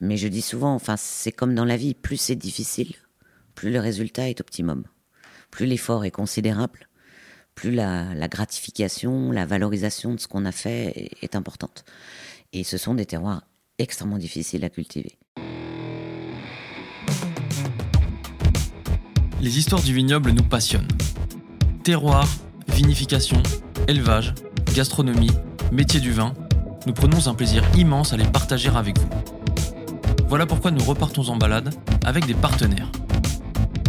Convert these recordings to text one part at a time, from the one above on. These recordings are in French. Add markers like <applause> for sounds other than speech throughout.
Mais je dis souvent, enfin, c'est comme dans la vie, plus c'est difficile, plus le résultat est optimum. Plus l'effort est considérable, plus la, gratification, la valorisation de ce qu'on a fait est, importante. Et ce sont des terroirs extrêmement difficiles à cultiver. Les histoires du vignoble nous passionnent. Terroir, vinification, élevage, gastronomie, métier du vin, nous prenons un plaisir immense à les partager avec vous. Voilà pourquoi nous repartons en balade avec des partenaires.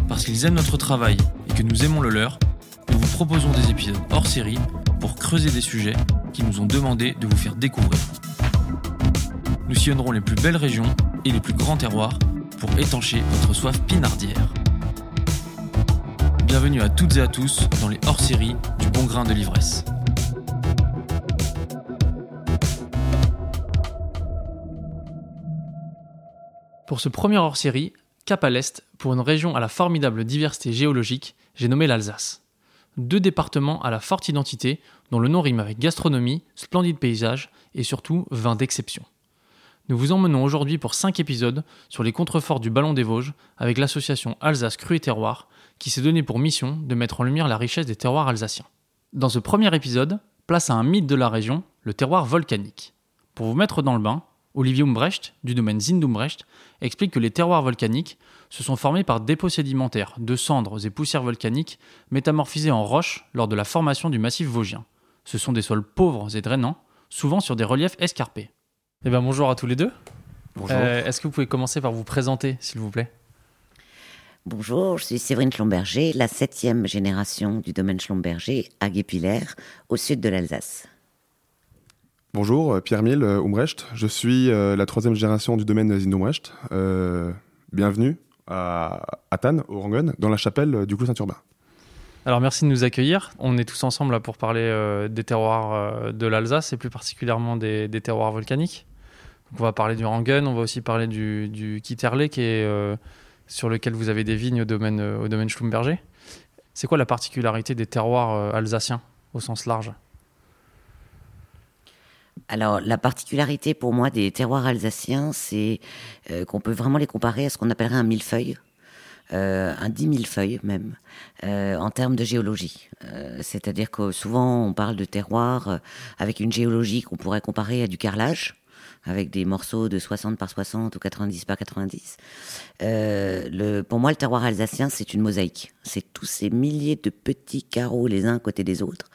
Parce qu'ils aiment notre travail et que nous aimons le leur, nous vous proposons des épisodes hors série pour creuser des sujets qui nous ont demandé de vous faire découvrir. Nous sillonnerons les plus belles régions et les plus grands terroirs pour étancher votre soif pinardière. Bienvenue à toutes et à tous dans les hors-séries du bon grain de l'ivresse. Pour ce premier hors-série, cap à l'est, pour une région à la formidable diversité géologique, j'ai nommé l'Alsace. Deux départements à la forte identité, dont le nom rime avec gastronomie, splendide paysage et surtout vin d'exception. Nous vous emmenons aujourd'hui pour cinq épisodes sur les contreforts du Ballon des Vosges avec l'association Alsace Cru et Terroir qui s'est donné pour mission de mettre en lumière la richesse des terroirs alsaciens. Dans ce premier épisode, place à un mythe de la région, le terroir volcanique. Pour vous mettre dans le bain, Olivier Umbrecht, du domaine Zindumbrecht, explique que les terroirs volcaniques se sont formés par dépôts sédimentaires de cendres et poussières volcaniques métamorphisées en roches lors de la formation du massif vosgien. Ce sont des sols pauvres et drainants, souvent sur des reliefs escarpés. Eh bien, bonjour à tous les deux. Bonjour. Euh, est-ce que vous pouvez commencer par vous présenter, s'il vous plaît? Bonjour, je suis Séverine Schlomberger, la septième génération du domaine Schlomberger à Guépiller, au sud de l'Alsace. Bonjour, euh, Pierre Mille, euh, Umbrecht. Je suis euh, la troisième génération du domaine Zin bienvenue à Athane, au Rangon, dans la chapelle du Clos Saint-Urbain. Alors merci de nous accueillir. On est tous ensemble là pour parler des terroirs de l'Alsace et plus particulièrement des, terroirs volcaniques. on va parler du Rangun, on va aussi parler du, du Kitterlé qui est, sur lequel vous avez des vignes au domaine, au domaine Schlumberger. C'est quoi la particularité des terroirs alsaciens au sens large? Alors, la particularité pour moi des terroirs alsaciens, c'est euh, qu'on peut vraiment les comparer à ce qu'on appellerait un millefeuille. Euh, un dix millefeuille même, euh, en termes de géologie. C'est-à-dire que souvent on parle de terroirs avec une géologie qu'on pourrait comparer à du carrelage, avec des morceaux de 60 par 60 ou 90 par 90. Euh, le, pour moi, le terroir alsacien, c'est une mosaïque. C'est tous ces milliers de petits carreaux les uns à côté des autres,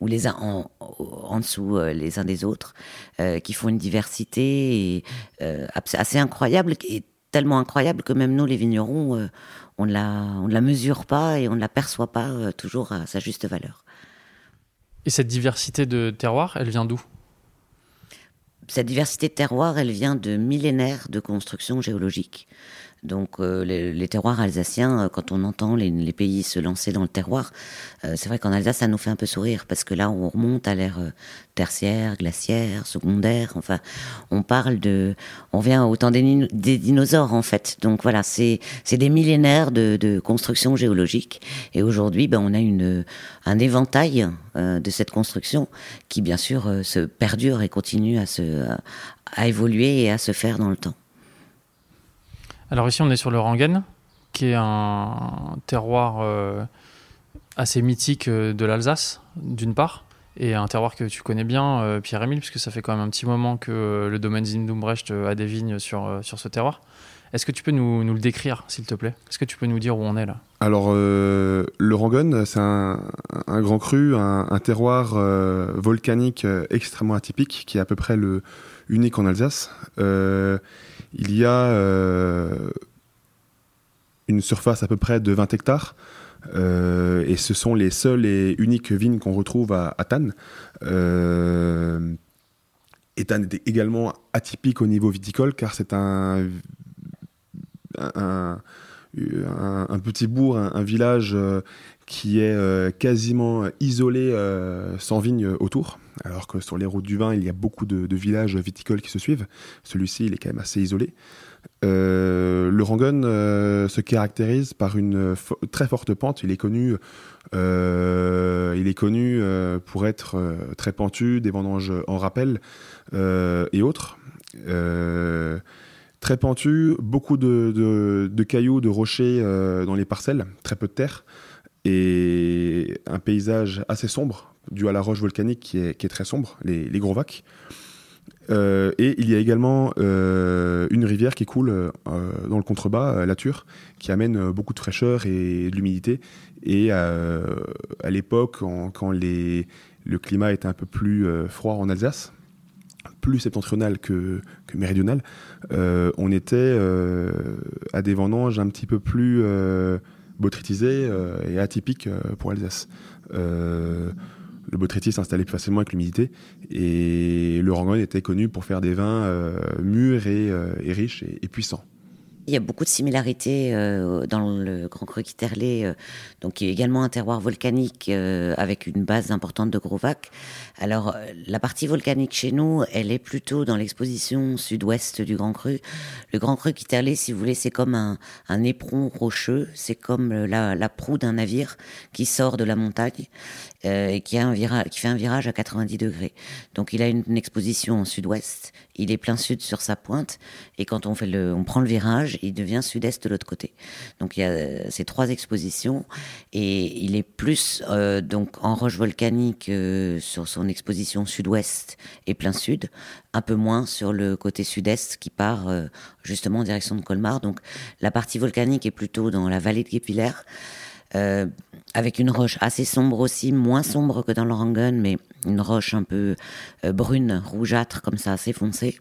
ou les uns en, dessous euh, les uns des autres, euh, qui font une diversité assez incroyable, et tellement incroyable que même nous, les vignerons, on ne la, la mesure pas et on ne la perçoit pas toujours à sa juste valeur. Et cette diversité de terroirs, elle vient d'où? Cette diversité de terroirs, elle vient de millénaires de construction géologique. Donc euh, les, terroirs alsaciens, euh, quand on entend les, pays se lancer dans le terroir, euh, c'est vrai qu'en Alsace, ça nous fait un peu sourire, parce que là, on remonte à l'ère tertiaire, glaciaire, secondaire, enfin, on parle de... On vient au temps des, dinosaures, en fait. Donc voilà, c'est des millénaires de, construction géologique. Et aujourd'hui, ben, on a une, un éventail de cette construction qui, bien sûr, se perdure et continue à, se, à évoluer et à se faire dans le temps. Alors ici, on est sur le Rangen, qui est un terroir euh, assez mythique euh, de l'Alsace, d'une part, et un terroir que tu connais bien, euh, Pierre-Émile, puisque ça fait quand même un petit moment que le domaine Zindumbrecht a des vignes sur, sur ce terroir. Est-ce que tu peux nous, nous le décrire, s'il te plaît? Est-ce que tu peux nous dire où on est là? Alors, le Rangen, c'est un, un, grand cru, un, un terroir volcanique extrêmement atypique, qui est à peu près le unique en Alsace il y a euh, une surface à peu près de 20 hectares. Euh, et ce sont les seules et uniques vignes qu'on retrouve à, à Tannes. Euh, et est également atypique au niveau viticole car c'est un, petit bourg, un, village qui est quasiment isolé sans vignes autour alors que sur les routes du vin, il y a beaucoup de, villages viticoles qui se suivent. Celui-ci, il est quand même assez isolé. Euh, le Rangon euh, se caractérise par une très forte pente. Il est connu, euh, il est connu pour être très pentu, des vendanges en rappel et autres. Très pentu, beaucoup de, cailloux, de rochers dans les parcelles, très peu de terre, et un paysage assez sombre, dû à la roche volcanique qui est, très sombre, les, gros vacs. et il y a également une rivière qui coule dans le contrebas, la Ture, qui amène beaucoup de fraîcheur et de l'humidité. Et à l'époque, quand le climat était un peu plus euh, froid en Alsace, plus septentrional que, méridional, euh, on était euh, à des vendanges un petit peu plus botrytisées et atypiques pour Alsace. le botrytis s'installait plus facilement avec l'humidité et le Rangon était connu pour faire des vins mûrs et, riches et puissants. Il y a beaucoup de similarités euh, dans le Grand Cru Quiterlé, euh, donc qui est également un terroir volcanique euh, avec une base importante de gros vacs. Alors la partie volcanique chez nous, elle est plutôt dans l'exposition sud-ouest du Grand Cru. Le Grand Cru Quiterlé, si vous voulez, c'est comme un, éperon rocheux, c'est comme la, proue d'un navire qui sort de la montagne et qui fait un virage à 90 degrés. Donc il a une, une exposition en sud-ouest, il est plein sud sur sa pointe, et quand on, fait le, on prend le virage, il devient sud-est de l'autre côté. Donc il y a euh, ces trois expositions et il est plus euh, donc en roche volcanique euh, sur son exposition sud-ouest et plein sud, un peu moins sur le côté sud-est qui part justement en direction de Colmar. Donc la partie volcanique est plutôt dans la vallée de Guépiller. avec une roche assez sombre aussi, moins sombre que dans l'Orangun, mais une roche un peu brune, rougeâtre, comme ça, assez foncée.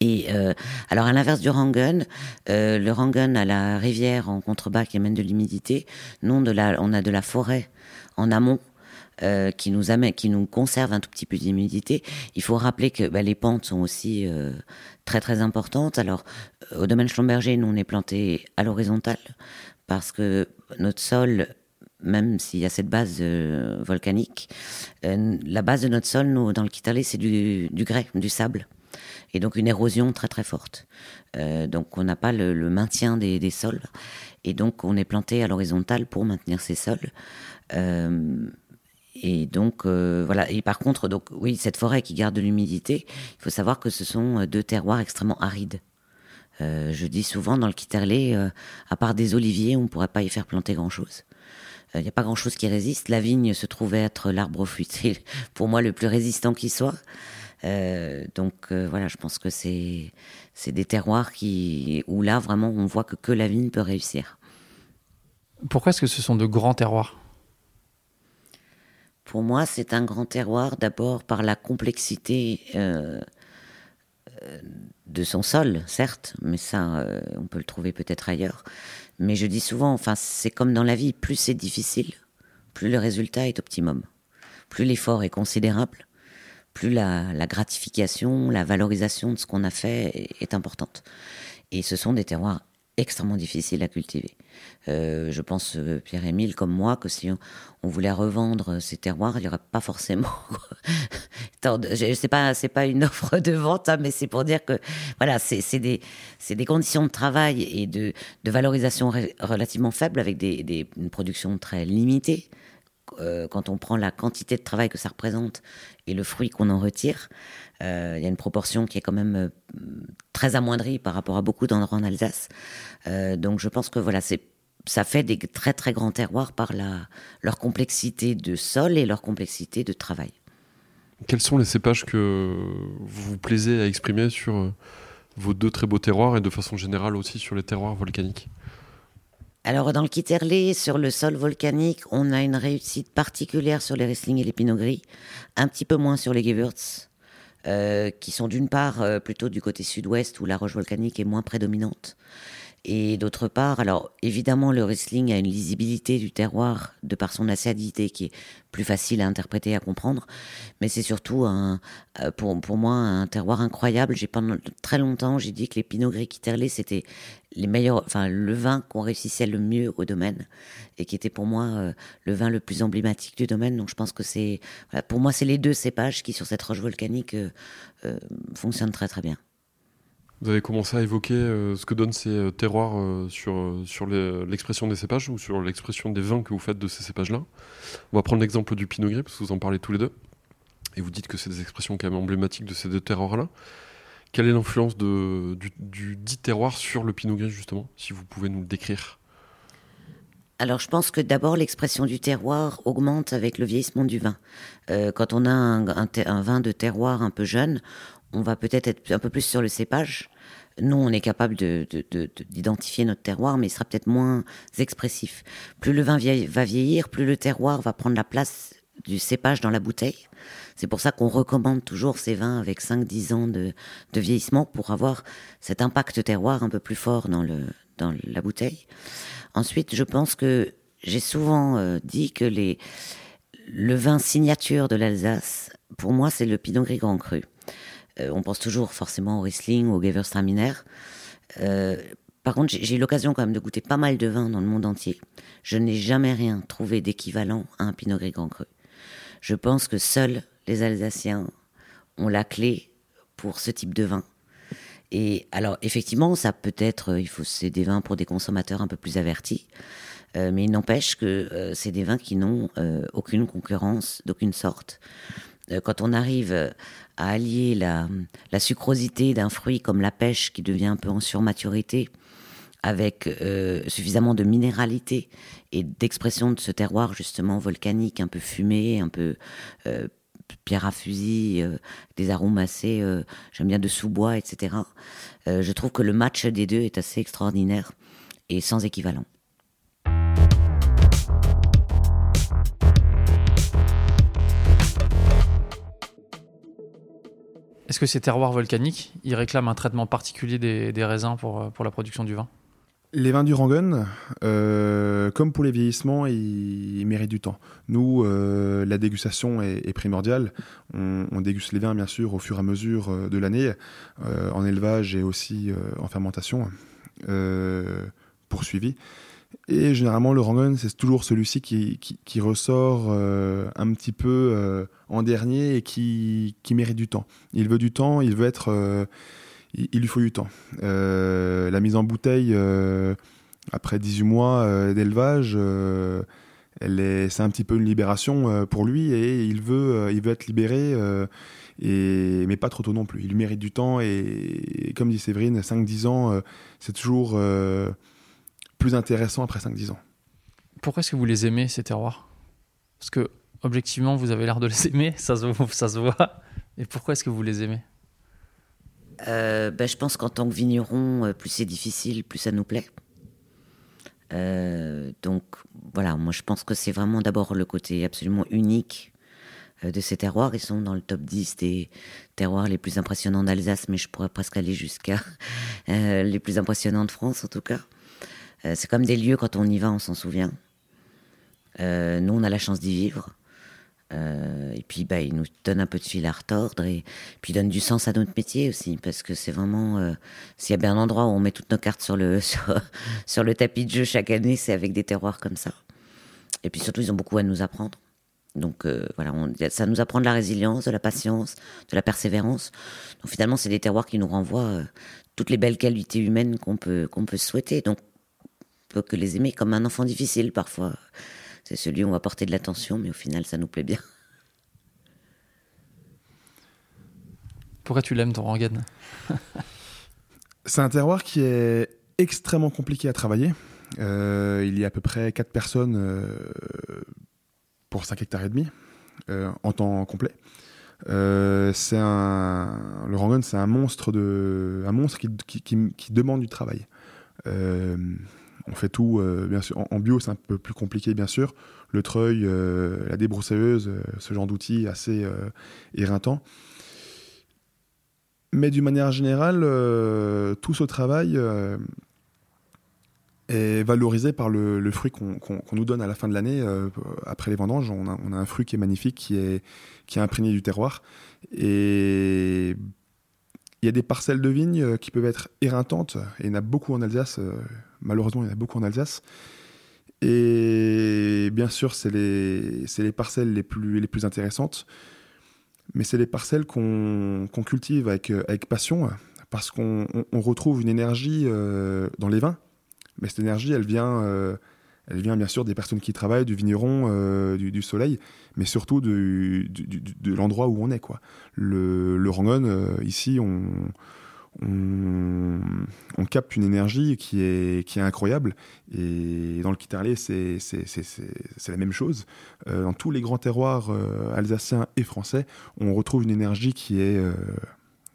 Et euh, alors à l'inverse du Rangun, euh, le Rangun a la rivière en contrebas qui amène de l'humidité. Non, de la, on a de la forêt en amont euh, qui nous amène, qui nous conserve un tout petit peu d'humidité. Il faut rappeler que bah, les pentes sont aussi euh, très très importantes. Alors au domaine Schlumberger, nous on est planté à l'horizontale parce que notre sol même s'il y a cette base euh, volcanique, euh, la base de notre sol, nous, dans le Kitale, c'est du, du grès, du sable et donc une érosion très très forte. Euh, donc on n'a pas le, maintien des, sols, et donc on est planté à l'horizontale pour maintenir ces sols. Euh, et donc euh, voilà. Et par contre, donc oui, cette forêt qui garde de l'humidité, il faut savoir que ce sont deux terroirs extrêmement arides. je dis souvent dans le Quiterlé, à part des oliviers, on ne pourrait pas y faire planter grand chose. Il n'y a pas grand chose qui résiste. La vigne se trouvait être l'arbre fruitier, <laughs> pour moi, le plus résistant qui soit. Euh, donc euh, voilà, je pense que c'est des terroirs qui où là vraiment on voit que que la vigne peut réussir. Pourquoi est-ce que ce sont de grands terroirs? Pour moi, c'est un grand terroir d'abord par la complexité euh, de son sol, certes, mais ça, on peut le trouver peut-être ailleurs. Mais je dis souvent, enfin, c'est comme dans la vie, plus c'est difficile, plus le résultat est optimum. Plus l'effort est considérable, plus la, gratification, la valorisation de ce qu'on a fait est, importante. Et ce sont des terroirs extrêmement difficiles à cultiver. Euh, je pense, euh, Pierre-Émile, comme moi, que si on, voulait revendre ces terroirs, il n'y aurait pas forcément. <laughs> je sais pas, c'est pas une <laughs> offre de vente, hein, mais c'est pour dire que voilà, c'est des, conditions de travail et de, valorisation relativement faibles avec une production très limitée. Euh, quand on prend la quantité de travail que ça représente et le fruit qu'on en retire, euh, il y a une proportion qui est quand même euh, très amoindrie par rapport à beaucoup d'endroits en Alsace. donc je pense que voilà, c'est ça fait des très très grands terroirs par leur complexité de sol et leur complexité de travail. Quels sont les cépages que vous vous plaisez à exprimer sur vos deux très beaux terroirs et de façon générale aussi sur les terroirs volcaniques? Alors, dans le Kitterlé, sur le sol volcanique, on a une réussite particulière sur les Riesling et les Pinot un petit peu moins sur les Gewürz, euh, qui sont d'une part euh, plutôt du côté sud-ouest où la roche volcanique est moins prédominante. Et d'autre part, alors évidemment, le Riesling a une lisibilité du terroir de par son acidité qui est plus facile à interpréter, à comprendre. Mais c'est surtout euh, pour, pour moi un terroir incroyable. J'ai pendant très longtemps, j'ai dit que les Pinot Gris Quiterlé, c'était les meilleurs, enfin le vin qu'on réussissait le mieux au domaine et qui était pour moi euh, le vin le plus emblématique du domaine. Donc je pense que c'est, pour moi, c'est les deux cépages qui sur cette roche volcanique euh, fonctionnent très très bien. Vous avez commencé à évoquer euh, ce que donnent ces euh, terroirs euh, sur, sur l'expression des cépages ou sur l'expression des vins que vous faites de ces cépages-là? On va prendre l'exemple du Pinot Gris, parce que vous en parlez tous les deux. Et vous dites que c'est des expressions quand même emblématiques de ces deux terroirs-là. Quelle est l'influence du, dit terroir sur le pinot gris, justement, si vous pouvez nous le décrire? Alors je pense que d'abord l'expression du terroir augmente avec le vieillissement du vin. Quand on a un, vin de terroir un peu jeune, on va peut-être être un peu plus sur le cépage. Nous, on est capable d'identifier de, notre terroir, mais il sera peut-être moins expressif. Plus le vin va vieillir, plus le terroir va prendre la place du cépage dans la bouteille. C'est pour ça qu'on recommande toujours ces vins avec 5-10 ans de, vieillissement pour avoir cet impact terroir un peu plus fort dans, le, dans la bouteille. Ensuite, je pense que j'ai souvent euh, dit que les, le vin signature de l'Alsace, pour moi, c'est le Pinot Gris Grand Cru. Euh, on pense toujours forcément au Riesling ou au Gewürztraminer. Euh, par contre, j'ai eu l'occasion quand même de goûter pas mal de vins dans le monde entier. Je n'ai jamais rien trouvé d'équivalent à un Pinot Gris Grand Cru. Je pense que seuls les Alsaciens ont la clé pour ce type de vin. Et alors, effectivement, ça peut être, il faut, c'est des vins pour des consommateurs un peu plus avertis, euh, mais il n'empêche que euh, c'est des vins qui n'ont euh, aucune concurrence d'aucune sorte. Quand on arrive à allier la, la sucrosité d'un fruit comme la pêche qui devient un peu en surmaturité, avec suffisamment de minéralité et d'expression de ce terroir justement volcanique, un peu fumé, un peu pierre à fusil, euh, des arômes assez, euh, j'aime bien de sous-bois, etc. Euh, je trouve que le match des deux est assez extraordinaire et sans équivalent. Est-ce que ces terroirs volcaniques, ils réclament un traitement particulier des, raisins pour, pour la production du vin? Les vins du Rangon, euh, comme pour les vieillissements, ils, méritent du temps. Nous, euh, la dégustation est, primordiale. On, déguste les vins, bien sûr, au fur et à mesure euh, de l'année, en élevage et aussi en fermentation poursuivi. Et généralement, le Rangon, c'est toujours celui-ci qui, qui, ressort un petit peu en dernier et qui, qui, mérite du temps. Il veut du temps, il veut être il, lui faut du temps. Euh, la mise en bouteille, euh, après 18 mois euh, d'élevage, c'est un petit peu une libération pour lui et il veut, il veut être libéré, et, mais pas trop tôt non plus. Il mérite du temps et, comme dit Séverine, 5-10 ans, c'est toujours plus intéressant après 5-10 ans. Pourquoi est-ce que vous les aimez, ces terroirs? Parce que, objectivement, vous avez l'air de les <laughs> aimer, ça se, ça se voit. Et pourquoi est-ce que vous les aimez? Euh, ben, Je pense qu'en tant que vigneron, euh, plus c'est difficile, plus ça nous plaît. Euh, donc voilà, moi je pense que c'est vraiment d'abord le côté absolument unique de ces terroirs. Ils sont dans le top 10 des terroirs les plus impressionnants d'Alsace, mais je pourrais presque aller jusqu'à <laughs> les plus impressionnants de France en tout cas. C'est comme des lieux, quand on y va, on s'en souvient. nous, on a la chance d'y vivre. Euh, et puis, bah, il nous donne un peu de fil à retordre et puis il donne du sens à notre métier aussi, parce que c'est vraiment, euh, s'il y a bien un endroit où on met toutes nos cartes sur le, <laughs> sur, le tapis de jeu chaque année, c'est avec des terroirs comme ça. Et puis surtout, ils ont beaucoup à nous apprendre. Donc euh, voilà, ça nous apprend de la résilience, de la patience, de la persévérance. Donc finalement, c'est des terroirs qui nous renvoient toutes les belles qualités humaines qu'on peut, qu'on peut souhaiter. Donc que les aimer comme un enfant difficile parfois. C'est celui où on va porter de l'attention, mais au final, ça nous plaît bien. Pourquoi tu l'aimes, ton Rangan C'est un terroir qui est extrêmement compliqué à travailler. Euh, il y a à peu près 4 personnes euh, pour 5 hectares et demi euh, en temps complet. c'est un, le Rangon, c'est un monstre, de, un monstre qui, qui demande du travail. On fait tout, euh, bien sûr. En, bio, c'est un peu plus compliqué, bien sûr. Le treuil, euh, la débroussailleuse, euh, ce genre d'outils assez éreintant. Mais d'une manière générale, tout ce travail est valorisé par le, fruit qu'on nous donne à la fin de l'année. après les vendanges, on a, un fruit qui est magnifique, qui est, qui est imprégné du terroir. Et il y a des parcelles de vignes qui peuvent être éreintantes, et il y en a beaucoup en Alsace. Malheureusement, il y en a beaucoup en Alsace. Et bien sûr, c'est les, les, parcelles les plus, intéressantes. Mais c'est les parcelles qu'on cultive avec, avec passion, parce qu'on on retrouve une énergie euh, dans les vins. Mais cette énergie, elle vient, euh, elle vient bien sûr des personnes qui travaillent, du vigneron, du, soleil, mais surtout de, l'endroit où on est. Quoi. Le, le Rangon, ici, on, on, capte une énergie qui est, qui est incroyable. Et dans le Kitterlé, c'est la même chose. Euh, dans tous les grands terroirs euh, alsaciens et français, on retrouve une énergie qui est, euh,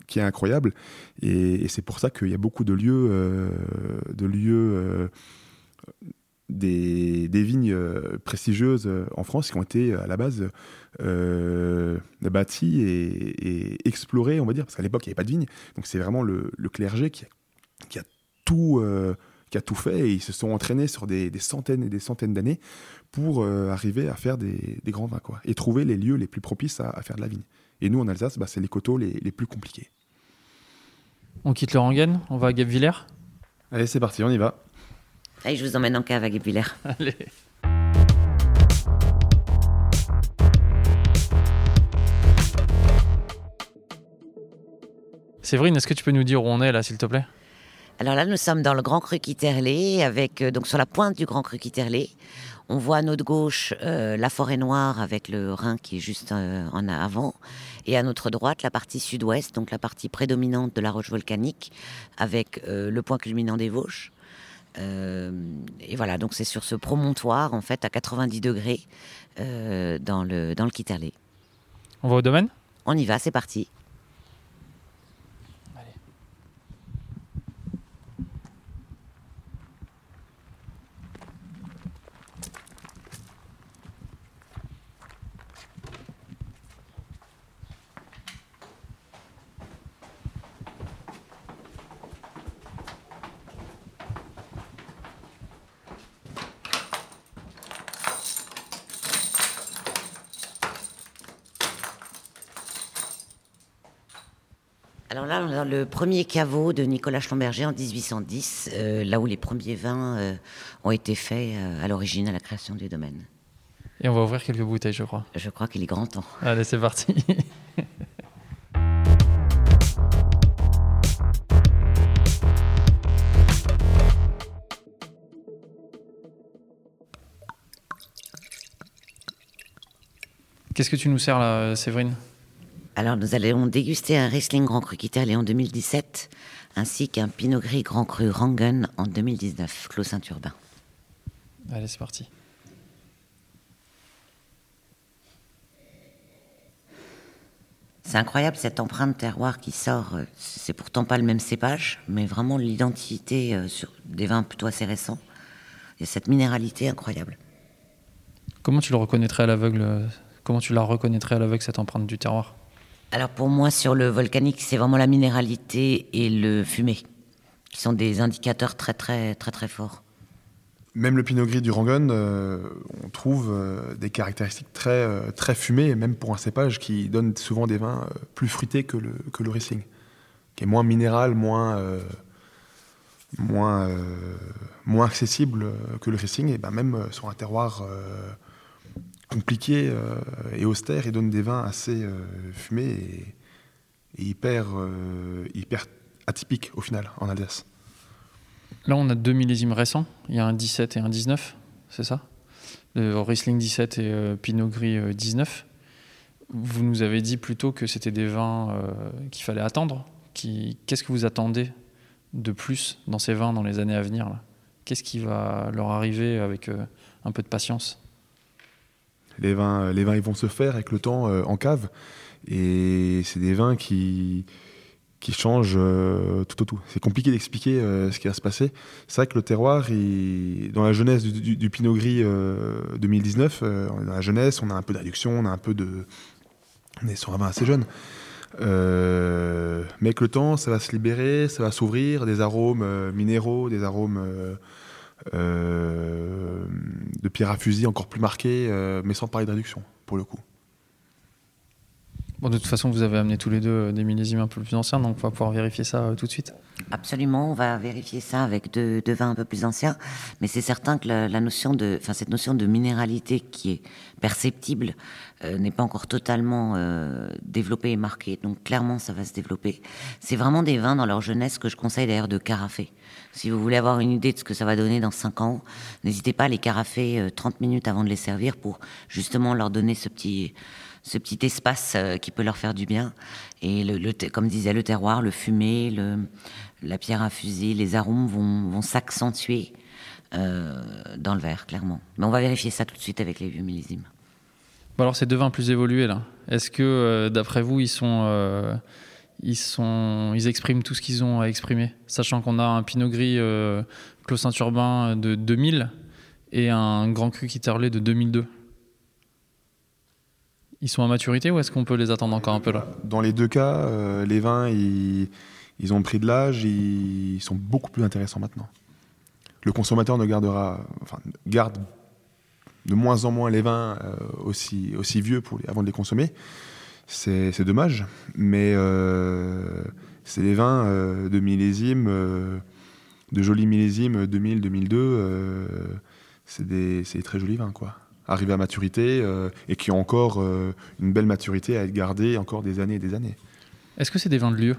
qui est incroyable. Et, c'est pour ça qu'il y a beaucoup de lieux, de lieux des, vignes euh, prestigieuses euh, en France qui ont été à la base euh, bâties et, explorées, on va dire, parce qu'à l'époque il n'y avait pas de vignes. Donc c'est vraiment le, clergé qui a, tout, qui a tout fait et ils se sont entraînés sur des, centaines et des centaines d'années pour arriver à faire des, grands vins quoi, et trouver les lieux les plus propices à, faire de la vigne. Et nous en Alsace, bah, c'est les coteaux les, plus compliqués. On quitte le Rangen, on va à Guebwiller Allez, c'est parti, on y va. Allez, je vous emmène en cave à. <laughs> Allez. Séverine, est-ce que tu peux nous dire où on est là, s'il te plaît? Alors là, nous sommes dans le Grand Cru Quiterlé, avec euh, donc sur la pointe du Grand Cru Quiterlé. On voit à notre gauche euh, la forêt noire avec le Rhin qui est juste euh, en avant, et à notre droite la partie sud-ouest, donc la partie prédominante de la roche volcanique, avec le point culminant des Vosges. Euh, et voilà, donc c'est sur ce promontoire, en fait, à 90 degrés, euh, dans le, dans le Kitterlé. On va au domaine? On y va, c'est parti. Le premier caveau de Nicolas Schlumberger en 1810, euh, là où les premiers vins euh, ont été faits euh, à l'origine, à la création du domaine. Et on va ouvrir quelques bouteilles, je crois. Je crois qu'il est grand temps. Allez, c'est parti. <laughs> Qu'est-ce que tu nous sers là, Séverine? Alors nous allons déguster un Riesling Grand Cru Quiterlé en 2017, ainsi qu'un Pinot Gris Grand Cru Rangen en 2019, Clos Saint-Urbain. Allez, c'est parti. C'est incroyable cette empreinte terroir qui sort. C'est pourtant pas le même cépage, mais vraiment l'identité euh, sur des vins plutôt assez récents. Il y a cette minéralité incroyable. Comment tu le reconnaîtrais à l'aveugle Comment tu la reconnaîtrais à l'aveugle cette empreinte du terroir? Alors pour moi, sur le volcanique, c'est vraiment la minéralité et le fumé qui sont des indicateurs très très très très forts. Même le pinot gris du Rangon, euh, on trouve euh, des caractéristiques très, euh, très fumées, même pour un cépage qui donne souvent des vins plus fruités que le, que le Riesling, qui est moins minéral, moins, moins, moins accessible que le Riesling, et ben même sur un terroir compliqué euh, et austère et donne des vins assez euh, fumés et, hyper, euh, hyper atypiques au final en Alsace. Là, on a deux millésimes récents. Il y a un 17 et un 19, c'est ça? Le Riesling 17 et Pinot Gris 19. Vous nous avez dit plutôt que c'était des vins qu'il fallait attendre. Qu'est-ce que vous attendez de plus dans ces vins dans les années à venir Qu'est-ce qui va leur arriver avec un peu de patience? Les vins, les vins, ils vont se faire avec le temps euh, en cave. Et c'est des vins qui, qui changent euh, tout au tout. C'est compliqué d'expliquer euh, ce qui va se passer. C'est vrai que le terroir, dans la jeunesse du, Pinot Gris 2019, dans la jeunesse, on a un peu d'adduction, on a un peu de... On est sur un vin assez jeune. mais avec le temps, ça va se libérer, ça va s'ouvrir, des arômes minéraux, des arômes euh, de pierre à fusil encore plus marqué, euh, mais sans parler de réduction, pour le coup. De toute façon, vous avez amené tous les deux euh, des millésimes un peu plus anciens, donc on va pouvoir vérifier ça euh, tout de suite. Absolument, on va vérifier ça avec deux, vins un peu plus anciens, mais c'est certain que la, notion de, enfin cette notion de minéralité qui est perceptible euh, n'est pas encore totalement développée et marquée, donc clairement ça va se développer. C'est vraiment des vins dans leur jeunesse que je conseille d'ailleurs de carafer. Si vous voulez avoir une idée de ce que ça va donner dans 5 ans, n'hésitez pas à les carafer euh, 30 minutes avant de les servir pour justement leur donner ce petit ce petit espace euh, qui peut leur faire du bien. Et comme disait le terroir, le le, la pierre infusée, les arômes vont, s'accentuer euh, dans le verre, clairement. Mais on va vérifier ça tout de suite avec les vieux millésimes. Bon, alors, ces deux vins plus évolués, là, est-ce que, euh, d'après vous, ils sont. ils, expriment tout ce qu'ils ont à exprimer, sachant qu'on a un Pinot Gris Clos Saint-Urbain de 2000 et un Grand Cru Quitterlé de 2002. Ils sont à maturité ou est-ce qu'on peut les attendre encore un peu là? Dans les deux cas, euh, les vins, ils, ont pris de l'âge, ils sont beaucoup plus intéressants maintenant. Le consommateur ne gardera, enfin, garde de moins en moins les vins euh, aussi, vieux les- avant de les consommer. C'est dommage, mais euh, c'est des vins de millésime, euh, de jolis millésimes 2000-2002. euh, c'est des, des très jolis vins, quoi. Arrivés à maturité euh, et qui ont encore euh, une belle maturité à être gardés encore des années et des années. Est-ce que c'est des vins de lieu?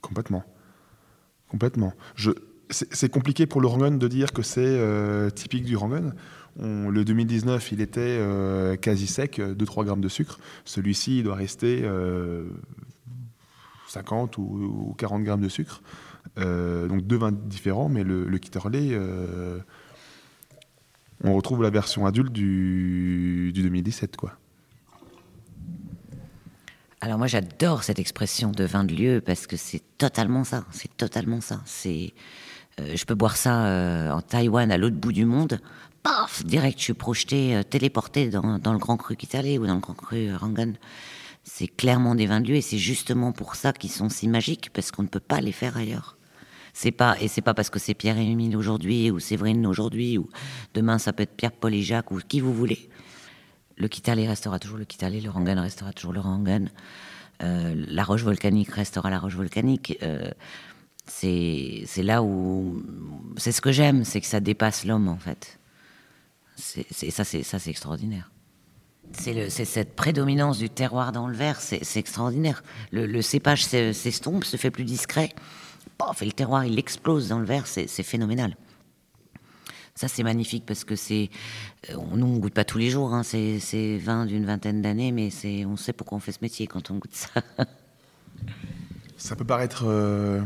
Complètement. Complètement. Je, c'est, compliqué pour le Rangon de dire que c'est euh, typique du Rangon. On- le 2019, il était euh, quasi sec, 2-3 grammes de sucre. Celui-ci, il doit rester euh, 50 ou, ou 40 grammes de sucre. Donc deux vins différents, mais le, le Kitterley, on retrouve la version adulte du, du 2017, quoi. Alors moi j'adore cette expression de vin de lieu parce que c'est totalement ça, c'est totalement ça. C'est, euh, je peux boire ça euh, en Taïwan à l'autre bout du monde, paf, direct je suis projeté, euh, téléporté dans, le Grand Cru Kitale ou dans le Grand Cru Rangan. C'est clairement des vins de lieu et c'est justement pour ça qu'ils sont si magiques parce qu'on ne peut pas les faire ailleurs. C'est pas et c'est pas parce que c'est Pierre et Émile aujourd'hui ou Séverine aujourd'hui ou demain ça peut être Pierre, Paul et Jacques ou qui vous voulez. Le Kitale restera toujours le Kitale, le Rangan restera toujours le Rangan. Euh, la roche volcanique restera la roche volcanique. Euh, c'est là où c'est ce que j'aime, c'est que ça dépasse l'homme en fait. C'est ça, c'est ça, c'est extraordinaire. C'est cette prédominance du terroir dans le verre, c'est extraordinaire. Le, cépage s'e- s'estompe, se fait plus discret. Paf, et le terroir, il explose dans le verre, c'est phénoménal. Ça, c'est magnifique parce que c'est. euh, Nous, on goûte pas tous les jours, hein, c'est vin d'une vingtaine d'années, mais on sait pourquoi on fait ce métier quand on goûte ça. <laughs> Ça peut paraître euh,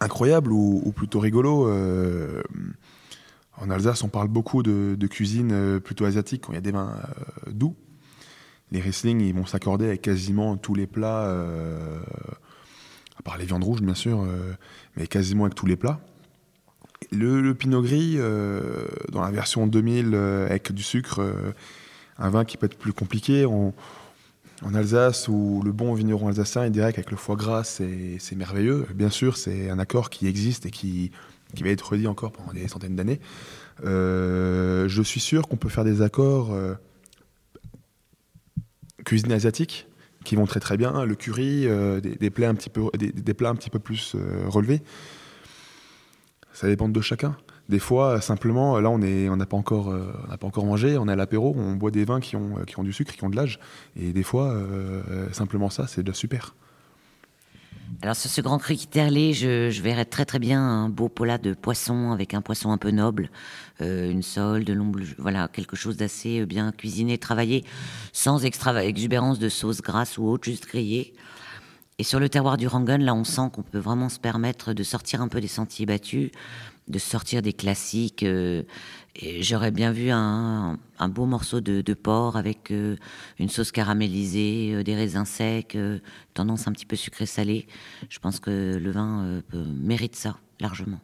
incroyable ou, plutôt rigolo. euh, en Alsace, on parle beaucoup de, cuisine plutôt asiatique quand il y a des vins doux. Les Riesling, ils vont s'accorder avec quasiment tous les plats, à part les viandes rouges bien sûr, euh, mais quasiment avec tous les plats. Le, Pinot Gris, euh, dans la version 2000 euh, avec du sucre, un vin qui peut être plus compliqué. En Alsace, où le bon vigneron alsacien, il dirait qu'avec le foie gras, c'est merveilleux. Bien sûr, c'est un accord qui existe et qui, qui va être redit encore pendant des centaines d'années. Je suis sûr qu'on peut faire des accords cuisine asiatique qui vont très très bien. Le curry, euh, des, plats un petit peu, plus euh, relevés. Ça dépend de chacun. Des fois, simplement, là, on est, on n'a pas encore, euh, on n'a pas encore mangé, on est à l'apéro, on boit des vins qui ont, qui ont du sucre, qui ont de l'âge, et des fois, simplement ça, c'est déjà super. Alors sur ce grand cru Kitterlé, je, je verrais très très bien un beau polat de poisson avec un poisson un peu noble, euh, une sole, de voilà quelque chose d'assez euh, bien cuisiné, travaillé, sans exubérance de sauce grasse ou autre, juste grillé. Et sur le terroir du Rangon, là, on sent qu'on peut vraiment se permettre de sortir un peu des sentiers battus, de sortir des classiques. euh, J'aurais bien vu un, beau morceau de, porc avec euh, une sauce caramélisée, euh, des raisins secs, tendance un petit peu sucré-salé. Je pense que le vin mérite ça largement.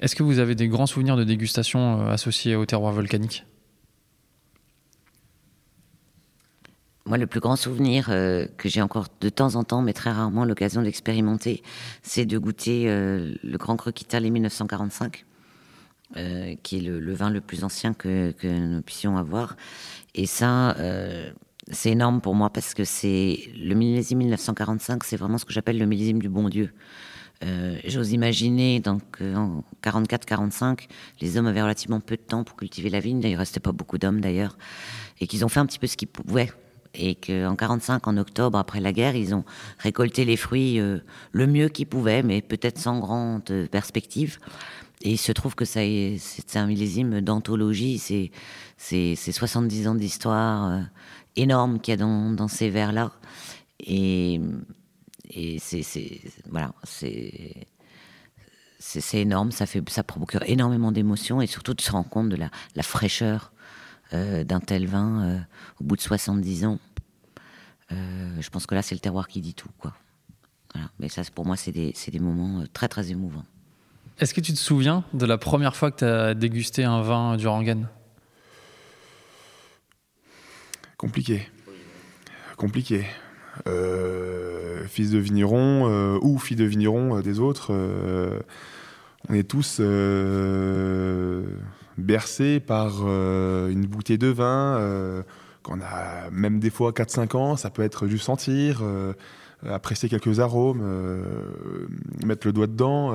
Est-ce que vous avez des grands souvenirs de dégustation associés au terroir volcanique? Moi, le plus grand souvenir euh, que j'ai encore de temps en temps, mais très rarement l'occasion d'expérimenter, c'est de goûter euh, le Grand Cru Quital 1945, euh, qui est le, vin le plus ancien que, nous puissions avoir. Et ça, c'est énorme pour moi parce que c'est le millésime 1945, c'est vraiment ce que j'appelle le millésime du bon Dieu. J'ose imaginer donc en 44-45, les hommes avaient relativement peu de temps pour cultiver la vigne. Il restait pas beaucoup d'hommes d'ailleurs, et qu'ils ont fait un petit peu ce qu'ils pouvaient et qu'en 45, en octobre, après la guerre, ils ont récolté les fruits euh, le mieux qu'ils pouvaient, mais peut-être sans grande perspective. Et il se trouve que c'est un millésime d'anthologie, c'est 70 ans d'histoire euh, énorme qu'il y a dans, ces vers-là. Et, c'est énorme, ça, fait, ça procure énormément d'émotions et surtout de se rendre compte de la, fraîcheur euh, d'un tel vin euh, au bout de 70 ans. Euh, je pense que là, c'est le terroir qui dit tout. Quoi. Mais ça, pour moi, c'est des, des, moments très, très émouvants. Est-ce que tu te souviens de la première fois que tu as dégusté un vin du Rangan? Compliqué. Compliqué. fils de vigneron ou fille de vigneron des autres, on est tous bercé par euh, une bouteille de vin, euh, qu'on a même des fois 4-5 ans, ça peut être juste sentir, euh, apprécier quelques arômes, mettre le doigt dedans,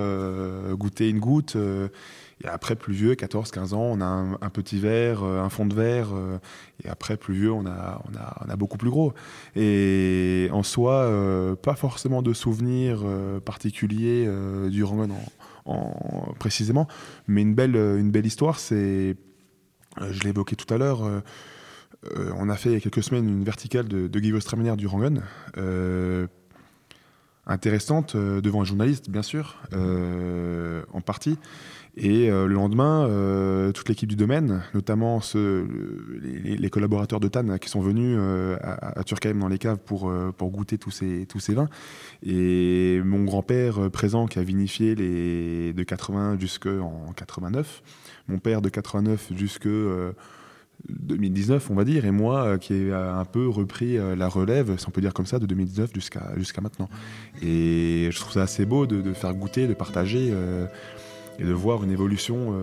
goûter une goutte. et après, plus vieux, 14-15 ans, on a un, petit verre, un fond de verre. et après, plus vieux, on a, beaucoup plus gros. Et en soi, pas forcément de souvenirs particuliers du Précisément. Mais une belle, belle histoire, c'est, euh, je l'ai évoqué tout à l'heure, euh, euh, on a fait il y a quelques semaines une verticale de, de Guy du Rangon. intéressante devant un journaliste, bien sûr, en partie. Et le lendemain, toute l'équipe du domaine, notamment les, collaborateurs de TAN qui sont venus à, à Turkheim dans les caves pour, pour goûter tous ces, tous ces vins, et mon grand-père euh, présent qui a vinifié les de 80 jusqu'en 89, mon père de 89 jusque 2019, on va dire, et moi euh, qui ai un peu repris euh, la relève, si on peut dire comme ça, de 2019 jusqu'à jusqu'à maintenant. Et je trouve ça assez beau de, faire goûter, de partager et de voir une évolution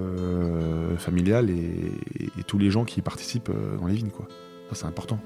familiale et, tous les gens qui participent dans les vignes. Quoi. Ça, c'est important.